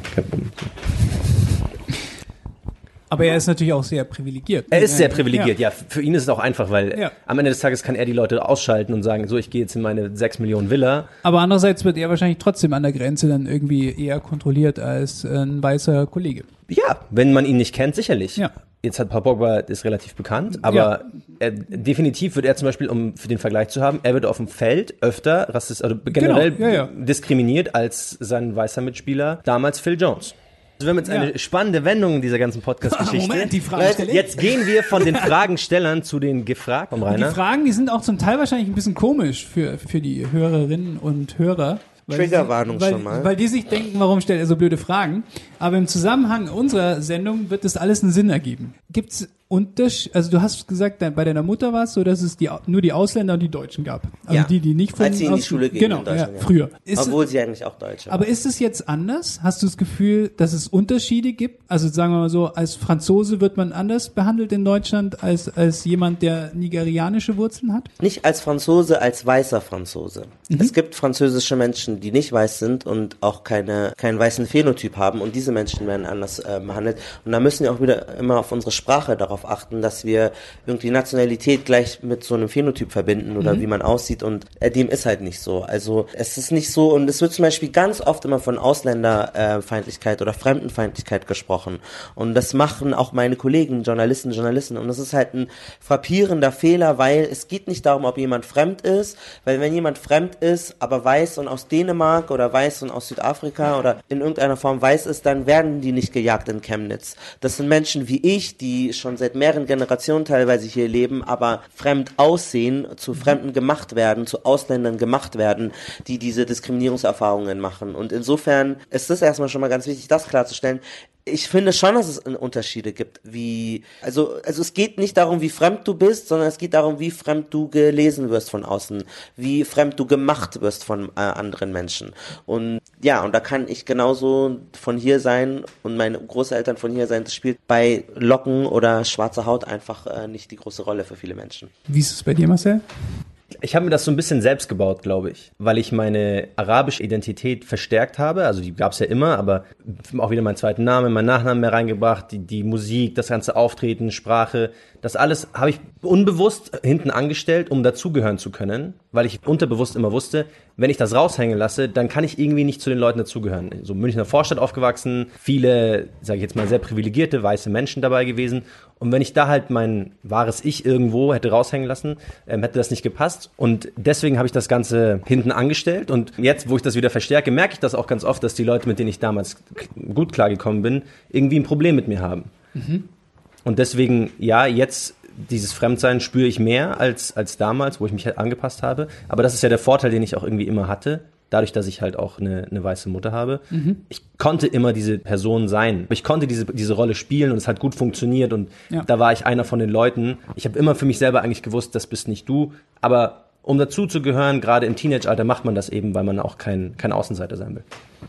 C: aber er ist natürlich auch sehr privilegiert.
A: Er ist sehr privilegiert, ja. ja. Für ihn ist es auch einfach, weil ja. am Ende des Tages kann er die Leute ausschalten und sagen, so, ich gehe jetzt in meine 6 Millionen Villa.
C: Aber andererseits wird er wahrscheinlich trotzdem an der Grenze dann irgendwie eher kontrolliert als ein weißer Kollege.
A: Ja, wenn man ihn nicht kennt, sicherlich.
C: Ja.
A: Jetzt hat Paul Pogba ist relativ bekannt, aber ja. er, definitiv wird er zum Beispiel, um für den Vergleich zu haben, er wird auf dem Feld öfter rassistisch, also generell genau. ja, diskriminiert als sein weißer Mitspieler damals Phil Jones. Also wir haben jetzt eine spannende Wendung dieser ganzen Podcast-Geschichte.
C: Moment, die
A: Fragestellung. Jetzt gehen wir von den Fragenstellern zu den Gefragten.
C: Die Fragen, die sind auch zum Teil wahrscheinlich ein bisschen komisch für, für die Hörerinnen und Hörer.
B: Triggerwarnung
C: schon
B: mal.
C: Weil die sich denken, warum stellt er so blöde Fragen? Aber im Zusammenhang unserer Sendung wird das alles einen Sinn ergeben. Gibt's Unterschied, also du hast gesagt, bei deiner Mutter war es so, dass es die, nur die Ausländer und die Deutschen gab. Also
B: ja.
C: die, die nicht von
B: Als sie in die Schule gingen
C: genau,
B: in Deutschland,
C: ja, früher.
B: Ist Obwohl sie eigentlich auch Deutsche
C: Aber ist es jetzt anders? Hast du das Gefühl, dass es Unterschiede gibt? Also sagen wir mal so, als Franzose wird man anders behandelt in Deutschland als, als jemand, der nigerianische Wurzeln hat?
B: Nicht als Franzose, als weißer Franzose. Mhm. Es gibt französische Menschen, die nicht weiß sind und auch keine, keinen weißen Phänotyp haben und diese Menschen werden anders äh, behandelt. Und da müssen wir auch wieder immer auf unsere Sprache darauf darauf achten, dass wir irgendwie Nationalität gleich mit so einem Phänotyp verbinden oder mhm. wie man aussieht und äh, dem ist halt nicht so. Also es ist nicht so und es wird zum Beispiel ganz oft immer von Ausländerfeindlichkeit oder Fremdenfeindlichkeit gesprochen und das machen auch meine Kollegen, Journalisten, Journalisten und das ist halt ein frappierender Fehler, weil es geht nicht darum, ob jemand fremd ist, weil wenn jemand fremd ist, aber weiß und aus Dänemark oder weiß und aus Südafrika oder in irgendeiner Form weiß ist, dann werden die nicht gejagt in Chemnitz. Das sind Menschen wie ich, die schon seit seit mehreren Generationen teilweise hier leben, aber fremd aussehen, zu Fremden gemacht werden, zu Ausländern gemacht werden, die diese Diskriminierungserfahrungen machen. Und insofern ist das erstmal schon mal ganz wichtig, das klarzustellen ich finde schon, dass es Unterschiede gibt, wie, also, also es geht nicht darum, wie fremd du bist, sondern es geht darum, wie fremd du gelesen wirst von außen, wie fremd du gemacht wirst von äh, anderen Menschen. Und ja, und da kann ich genauso von hier sein und meine Großeltern von hier sein. Das spielt bei Locken oder schwarzer Haut einfach äh, nicht die große Rolle für viele Menschen.
C: Wie ist es bei dir, Marcel?
A: Ich habe mir das so ein bisschen selbst gebaut, glaube ich, weil ich meine arabische Identität verstärkt habe. Also die gab es ja immer, aber auch wieder meinen zweiten Namen, meinen Nachnamen mehr reingebracht, die, die Musik, das ganze Auftreten, Sprache, das alles habe ich unbewusst hinten angestellt, um dazugehören zu können, weil ich unterbewusst immer wusste, wenn ich das raushängen lasse, dann kann ich irgendwie nicht zu den Leuten dazugehören. So Münchner Vorstadt aufgewachsen, viele, sage ich jetzt mal, sehr privilegierte weiße Menschen dabei gewesen. Und wenn ich da halt mein wahres Ich irgendwo hätte raushängen lassen, ähm, hätte das nicht gepasst. Und deswegen habe ich das Ganze hinten angestellt. Und jetzt, wo ich das wieder verstärke, merke ich das auch ganz oft, dass die Leute, mit denen ich damals gut klargekommen bin, irgendwie ein Problem mit mir haben. Mhm. Und deswegen, ja, jetzt dieses Fremdsein spüre ich mehr als, als damals, wo ich mich halt angepasst habe. Aber das ist ja der Vorteil, den ich auch irgendwie immer hatte. Dadurch, dass ich halt auch eine, eine weiße Mutter habe. Mhm. Ich konnte immer diese Person sein. Ich konnte diese, diese Rolle spielen und es hat gut funktioniert und ja. da war ich einer von den Leuten. Ich habe immer für mich selber eigentlich gewusst, das bist nicht du. Aber um dazu zu gehören, gerade im Teenage-Alter, macht man das eben, weil man auch kein, kein Außenseiter sein will.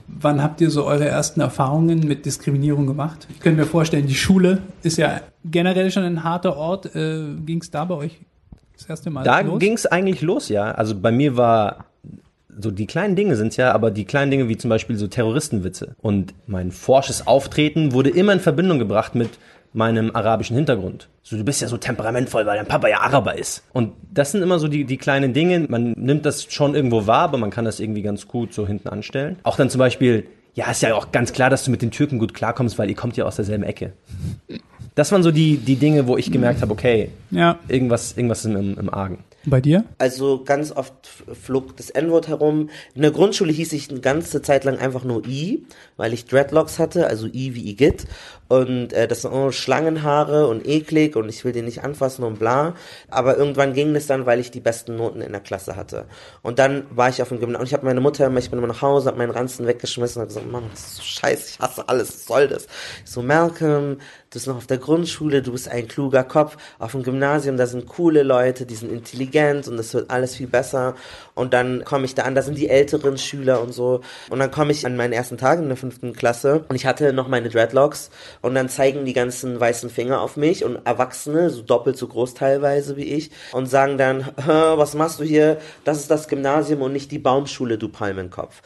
C: Wann habt ihr so eure ersten Erfahrungen mit Diskriminierung gemacht? Ich könnte mir vorstellen, die Schule ist ja generell schon ein harter Ort. Äh, ging es da bei euch das erste Mal
A: da los? Da ging es eigentlich los, ja. Also bei mir war so die kleinen Dinge sind's ja, aber die kleinen Dinge wie zum Beispiel so Terroristenwitze. Und mein forsches Auftreten wurde immer in Verbindung gebracht mit meinem arabischen Hintergrund. So, du bist ja so temperamentvoll, weil dein Papa ja Araber ist. Und das sind immer so die, die kleinen Dinge. Man nimmt das schon irgendwo wahr, aber man kann das irgendwie ganz gut so hinten anstellen. Auch dann zum Beispiel, ja, ist ja auch ganz klar, dass du mit den Türken gut klarkommst, weil ihr kommt ja aus derselben Ecke. Das waren so die, die Dinge, wo ich gemerkt habe, okay, ja. irgendwas, irgendwas ist im, im Argen.
C: Bei dir?
B: Also ganz oft flog das N-Wort herum. In der Grundschule hieß ich eine ganze Zeit lang einfach nur I, weil ich Dreadlocks hatte, also I wie Igitt. Und äh, das sind oh, Schlangenhaare und eklig und ich will den nicht anfassen und bla. Aber irgendwann ging es dann, weil ich die besten Noten in der Klasse hatte. Und dann war ich auf dem Gymnasium und ich habe meine Mutter immer, ich bin immer nach Hause, habe meinen Ranzen weggeschmissen und gesagt, Mama, das ist so scheiße, ich hasse alles, was soll das? Ich so, Malcolm, du bist noch auf der Grundschule, du bist ein kluger Kopf. Auf dem Gymnasium, da sind coole Leute, die sind intelligent und es wird alles viel besser. Und dann komme ich da an, da sind die älteren Schüler und so. Und dann komme ich an meinen ersten Tag in der fünften Klasse und ich hatte noch meine Dreadlocks und dann zeigen die ganzen weißen Finger auf mich und Erwachsene, so doppelt so groß teilweise wie ich, und sagen dann, was machst du hier? Das ist das Gymnasium und nicht die Baumschule, du Palmenkopf.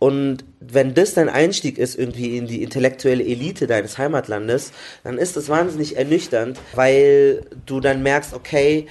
B: Und wenn das dein Einstieg ist irgendwie in die intellektuelle Elite deines Heimatlandes, dann ist das wahnsinnig ernüchternd, weil du dann merkst, okay,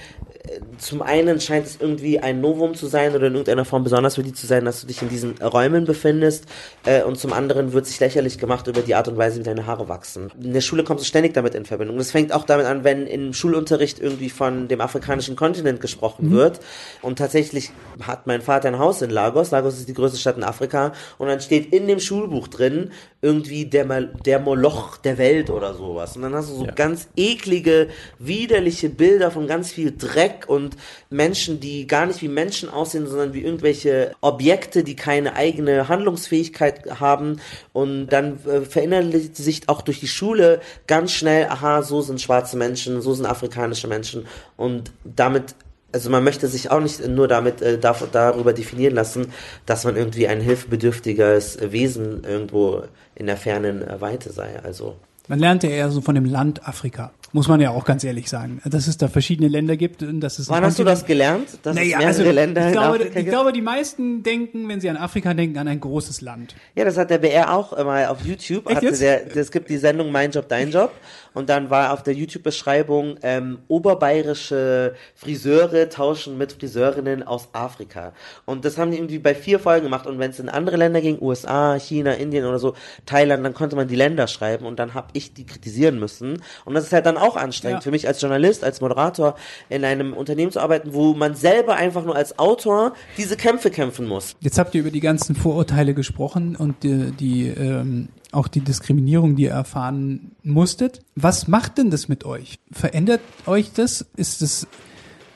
B: zum einen scheint es irgendwie ein Novum zu sein oder in irgendeiner Form besonders für dich zu sein, dass du dich in diesen Räumen befindest äh, und zum anderen wird sich lächerlich gemacht über die Art und Weise, wie deine Haare wachsen. In der Schule kommst du ständig damit in Verbindung. Das fängt auch damit an, wenn im Schulunterricht irgendwie von dem afrikanischen Kontinent gesprochen mhm. wird und tatsächlich hat mein Vater ein Haus in Lagos. Lagos ist die größte Stadt in Afrika und dann steht in dem Schulbuch drin irgendwie der, der Moloch der Welt oder sowas und dann hast du so ja. ganz eklige, widerliche Bilder von ganz viel Dreck weg und Menschen, die gar nicht wie Menschen aussehen, sondern wie irgendwelche Objekte, die keine eigene Handlungsfähigkeit haben und dann äh, verinnerlicht sich auch durch die Schule ganz schnell, aha, so sind schwarze Menschen, so sind afrikanische Menschen und damit also man möchte sich auch nicht nur damit äh, darüber definieren lassen, dass man irgendwie ein hilfebedürftiges Wesen irgendwo in der fernen Weite sei. Also
C: man lernt ja eher so von dem Land Afrika. Muss man ja auch ganz ehrlich sagen, dass es da verschiedene Länder gibt und dass es.
B: Wann hast du das gelernt?
C: Dass naja, es also, Länder ich, glaube, ich glaube, die meisten denken, wenn sie an Afrika denken, an ein großes Land.
B: Ja, das hat der BR auch immer auf YouTube. Echt hatte der, es gibt die Sendung Mein Job, Dein Job. Und dann war auf der YouTube-Beschreibung ähm, oberbayerische Friseure tauschen mit Friseurinnen aus Afrika. Und das haben die irgendwie bei vier Folgen gemacht. Und wenn es in andere Länder ging, USA, China, Indien oder so, Thailand, dann konnte man die Länder schreiben und dann habe ich die kritisieren müssen. Und das ist halt dann auch anstrengend ja. für mich als Journalist, als Moderator in einem Unternehmen zu arbeiten, wo man selber einfach nur als Autor diese Kämpfe kämpfen muss.
C: Jetzt habt ihr über die ganzen Vorurteile gesprochen und die, die ähm, auch die Diskriminierung, die ihr erfahren musstet. Was macht denn das mit euch? Verändert euch das? Ist es,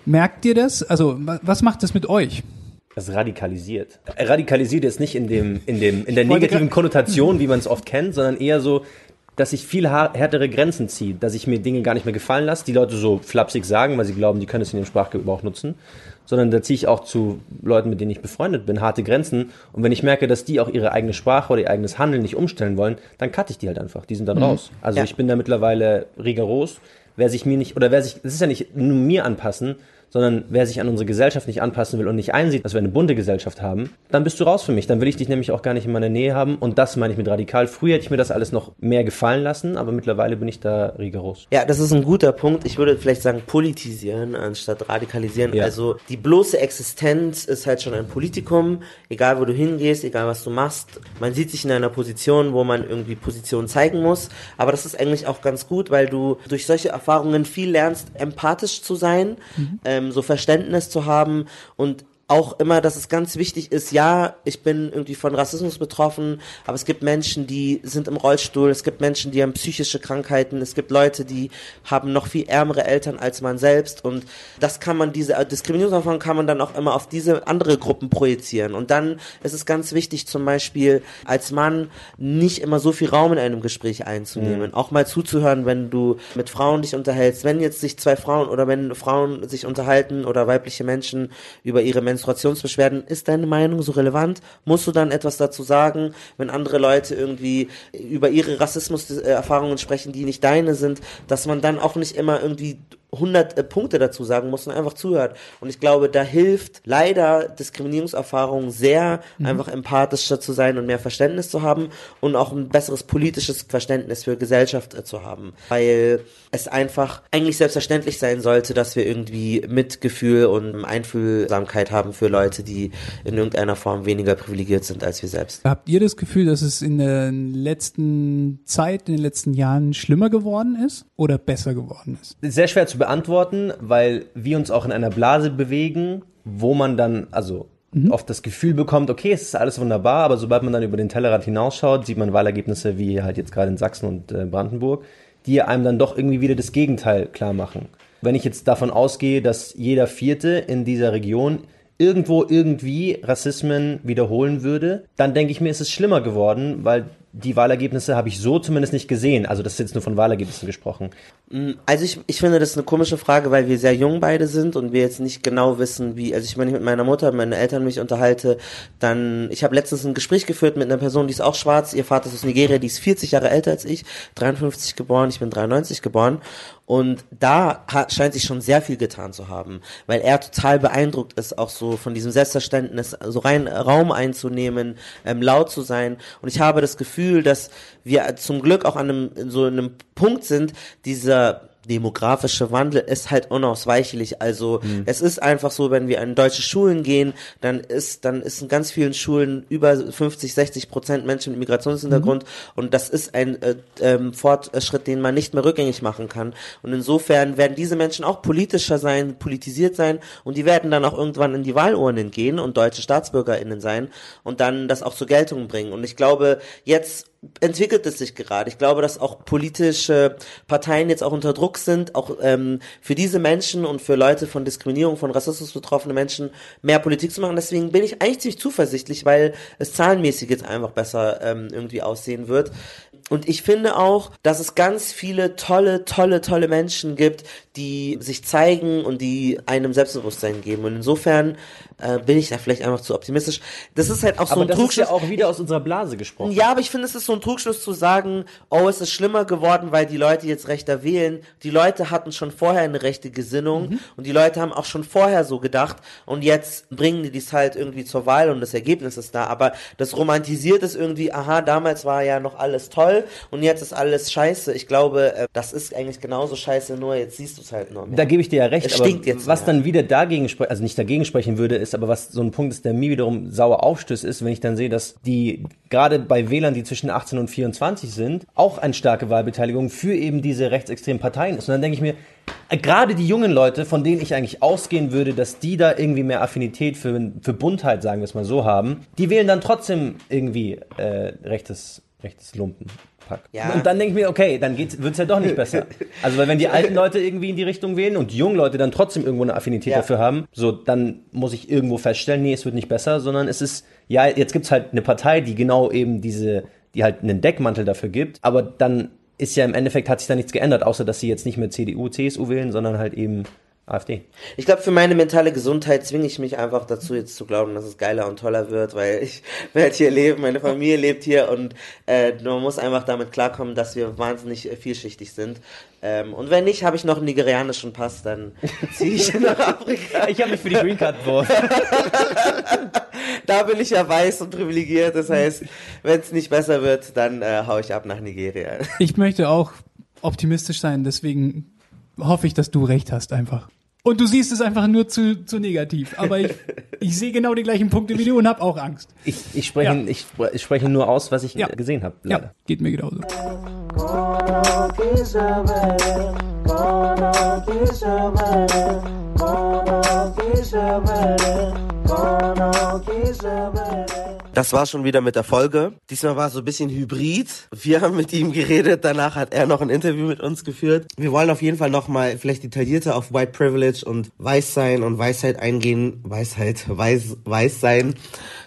C: merkt ihr das? Also, was macht das mit euch?
A: Das radikalisiert. Radikalisiert ist nicht in dem, in dem, in der negativen Konnotation, wie man es oft kennt, sondern eher so, dass ich viel härtere Grenzen ziehe, dass ich mir Dinge gar nicht mehr gefallen lasse, die Leute so flapsig sagen, weil sie glauben, die können es in ihrem Sprachgebrauch nutzen, sondern da ziehe ich auch zu Leuten, mit denen ich befreundet bin, harte Grenzen. Und wenn ich merke, dass die auch ihre eigene Sprache oder ihr eigenes Handeln nicht umstellen wollen, dann cutte ich die halt einfach. Die sind dann mhm. raus. Also ja. ich bin da mittlerweile rigoros. Wer sich mir nicht, oder wer sich, das ist ja nicht nur mir anpassen, sondern wer sich an unsere Gesellschaft nicht anpassen will und nicht einsieht, dass wir eine bunte Gesellschaft haben, dann bist du raus für mich. Dann will ich dich nämlich auch gar nicht in meiner Nähe haben. Und das meine ich mit radikal. Früher hätte ich mir das alles noch mehr gefallen lassen, aber mittlerweile bin ich da rigoros.
B: Ja, das ist ein guter Punkt. Ich würde vielleicht sagen, politisieren anstatt radikalisieren. Ja. Also die bloße Existenz ist halt schon ein Politikum, egal wo du hingehst, egal was du machst. Man sieht sich in einer Position, wo man irgendwie Position zeigen muss. Aber das ist eigentlich auch ganz gut, weil du durch solche Erfahrungen viel lernst, empathisch zu sein, mhm. ähm, so Verständnis zu haben und auch immer, dass es ganz wichtig ist, ja, ich bin irgendwie von Rassismus betroffen, aber es gibt Menschen, die sind im Rollstuhl, es gibt Menschen, die haben psychische Krankheiten, es gibt Leute, die haben noch viel ärmere Eltern als man selbst und das kann man, diese Diskriminierungserfahrung kann man dann auch immer auf diese andere Gruppen projizieren und dann ist es ganz wichtig zum Beispiel als Mann nicht immer so viel Raum in einem Gespräch einzunehmen, mhm. auch mal zuzuhören, wenn du mit Frauen dich unterhältst, wenn jetzt sich zwei Frauen oder wenn Frauen sich unterhalten oder weibliche Menschen über ihre Menschen Menstruationsbeschwerden, ist deine Meinung so relevant? Musst du dann etwas dazu sagen, wenn andere Leute irgendwie über ihre Rassismuserfahrungen sprechen, die nicht deine sind, dass man dann auch nicht immer irgendwie 100 äh, Punkte dazu sagen muss und einfach zuhört. Und ich glaube, da hilft leider Diskriminierungserfahrung sehr, mhm. einfach empathischer zu sein und mehr Verständnis zu haben und auch ein besseres politisches Verständnis für Gesellschaft äh, zu haben. Weil es einfach eigentlich selbstverständlich sein sollte, dass wir irgendwie Mitgefühl und Einfühlsamkeit haben für Leute, die in irgendeiner Form weniger privilegiert sind als wir selbst.
C: Habt ihr das Gefühl, dass es in der letzten Zeit, in den letzten Jahren schlimmer geworden ist oder besser geworden ist?
A: Sehr schwer zu beantworten, weil wir uns auch in einer Blase bewegen, wo man dann, also mhm. oft das Gefühl bekommt, okay, es ist alles wunderbar, aber sobald man dann über den Tellerrand hinausschaut, sieht man Wahlergebnisse wie halt jetzt gerade in Sachsen und äh, Brandenburg, die einem dann doch irgendwie wieder das Gegenteil klar machen. Wenn ich jetzt davon ausgehe, dass jeder Vierte in dieser Region irgendwo irgendwie Rassismen wiederholen würde, dann denke ich mir, ist es schlimmer geworden, weil die Wahlergebnisse habe ich so zumindest nicht gesehen. Also das ist jetzt nur von Wahlergebnissen gesprochen.
B: Mm, also ich, ich finde das eine komische Frage, weil wir sehr jung beide sind und wir jetzt nicht genau wissen, wie, also ich meine, ich mit meiner Mutter, meinen Eltern mich unterhalte, dann, ich habe letztens ein Gespräch geführt mit einer Person, die ist auch schwarz, ihr Vater ist aus Nigeria, die ist 40 Jahre älter als ich, 53 geboren, ich bin 93 geboren und da hat, scheint sich schon sehr viel getan zu haben, weil er total beeindruckt ist, auch so von diesem Selbstverständnis, so rein Raum einzunehmen, ähm, laut zu sein. Und ich habe das Gefühl, dass wir zum Glück auch an einem, so einem Punkt sind, dieser demografische Wandel ist halt unausweichlich. Also mhm. es ist einfach so, wenn wir an deutsche Schulen gehen, dann ist dann ist in ganz vielen Schulen über 50, 60 Prozent Menschen mit Migrationshintergrund mhm. und das ist ein äh, ähm, Fortschritt, den man nicht mehr rückgängig machen kann. Und insofern werden diese Menschen auch politischer sein, politisiert sein und die werden dann auch irgendwann in die Wahlurnen gehen und deutsche StaatsbürgerInnen sein und dann das auch zur Geltung bringen. Und ich glaube, jetzt entwickelt es sich gerade. Ich glaube, dass auch politische Parteien jetzt auch unter Druck sind, auch ähm, für diese Menschen und für Leute von Diskriminierung, von Rassismus betroffene Menschen mehr Politik zu machen. Deswegen bin ich eigentlich ziemlich zuversichtlich, weil es zahlenmäßig jetzt einfach besser ähm, irgendwie aussehen wird. Und ich finde auch, dass es ganz viele tolle, tolle, tolle Menschen gibt, die sich zeigen und die einem Selbstbewusstsein geben. Und insofern äh, bin ich da vielleicht einfach zu optimistisch. Das ist halt auch so aber ein
A: das
B: Trugschluss.
A: Ist ja auch wieder aus unserer Blase gesprochen.
B: Ja, aber ich finde, es ist so ein Trugschluss zu sagen, oh, es ist schlimmer geworden, weil die Leute jetzt rechter wählen. Die Leute hatten schon vorher eine rechte Gesinnung mhm. und die Leute haben auch schon vorher so gedacht und jetzt bringen die dies halt irgendwie zur Wahl und das Ergebnis ist da. Aber das romantisiert es irgendwie, aha, damals war ja noch alles toll und jetzt ist alles scheiße. Ich glaube, äh, das ist eigentlich genauso scheiße, nur jetzt siehst du es halt noch
A: mehr. Da gebe ich dir ja recht, es aber jetzt was mehr. dann wieder dagegen sprechen, also nicht dagegen sprechen würde, ist aber was so ein Punkt ist, der mir wiederum sauer aufstößt, ist, wenn ich dann sehe, dass die gerade bei Wählern, die zwischen 18 und 24 sind, auch eine starke Wahlbeteiligung für eben diese rechtsextremen Parteien ist. Und dann denke ich mir, äh, gerade die jungen Leute, von denen ich eigentlich ausgehen würde, dass die da irgendwie mehr Affinität für, für Buntheit, sagen wir es mal so, haben, die wählen dann trotzdem irgendwie äh, rechtes, rechtes Lumpen. Pack. Ja. Und dann denke ich mir, okay, dann wird es ja doch nicht besser. Also, weil wenn die alten Leute irgendwie in die Richtung wählen und die jungen Leute dann trotzdem irgendwo eine Affinität ja. dafür haben, so, dann muss ich irgendwo feststellen, nee, es wird nicht besser, sondern es ist, ja, jetzt gibt es halt eine Partei, die genau eben diese, die halt einen Deckmantel dafür gibt, aber dann ist ja im Endeffekt hat sich da nichts geändert, außer dass sie jetzt nicht mehr CDU, CSU wählen, sondern halt eben AfD.
B: Ich glaube, für meine mentale Gesundheit zwinge ich mich einfach dazu, jetzt zu glauben, dass es geiler und toller wird, weil ich werde hier leben, meine Familie lebt hier und äh, man muss einfach damit klarkommen, dass wir wahnsinnig vielschichtig sind. Ähm, und wenn nicht, habe ich noch einen nigerianischen Pass, dann ziehe ich nach Afrika.
A: Ich habe mich für die Green Card beworben.
B: da bin ich ja weiß und privilegiert, das heißt, wenn es nicht besser wird, dann äh, hau ich ab nach Nigeria.
C: Ich möchte auch optimistisch sein, deswegen hoffe ich, dass du recht hast einfach. Und du siehst es einfach nur zu, zu negativ. Aber ich, ich sehe genau die gleichen Punkte wie du und habe auch Angst.
A: Ich, ich, spreche,
C: Ja.
A: ich, ich spreche nur aus, was ich
C: Ja.
A: gesehen habe. Leider.
C: Ja, geht mir genauso.
B: Das war schon wieder mit der Folge. Diesmal war es so ein bisschen hybrid. Wir haben mit ihm geredet, danach hat er noch ein Interview mit uns geführt. Wir wollen auf jeden Fall nochmal vielleicht detaillierter auf White Privilege und Weißsein und Weisheit eingehen. Weisheit, Weiß, Weißsein.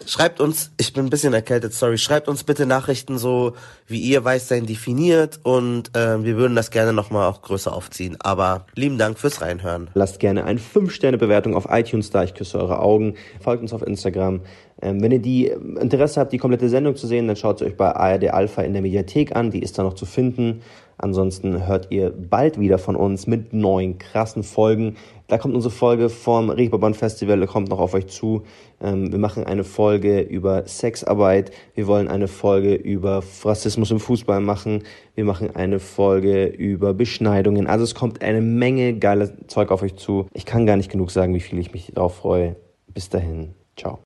B: Schreibt uns, ich bin ein bisschen erkältet, sorry, schreibt uns bitte Nachrichten so, wie ihr Weißsein definiert und äh, wir würden das gerne nochmal auch größer aufziehen. Aber lieben Dank fürs Reinhören.
A: Lasst gerne eine 5-Sterne-Bewertung auf iTunes da. Ich küsse eure Augen. Folgt uns auf Instagram. Ähm, wenn ihr die ähm, Interesse habt, die komplette Sendung zu sehen, dann schaut sie euch bei ARD Alpha in der Mediathek an. Die ist da noch zu finden. Ansonsten hört ihr bald wieder von uns mit neuen krassen Folgen. Da kommt unsere Folge vom Reeperbahn Festival, da kommt noch auf euch zu. Ähm, wir machen eine Folge über Sexarbeit. Wir wollen eine Folge über Rassismus im Fußball machen. Wir machen eine Folge über Beschneidungen. Also es kommt eine Menge geiles Zeug auf euch zu. Ich kann gar nicht genug sagen, wie viel ich mich darauf freue. Bis dahin. Ciao.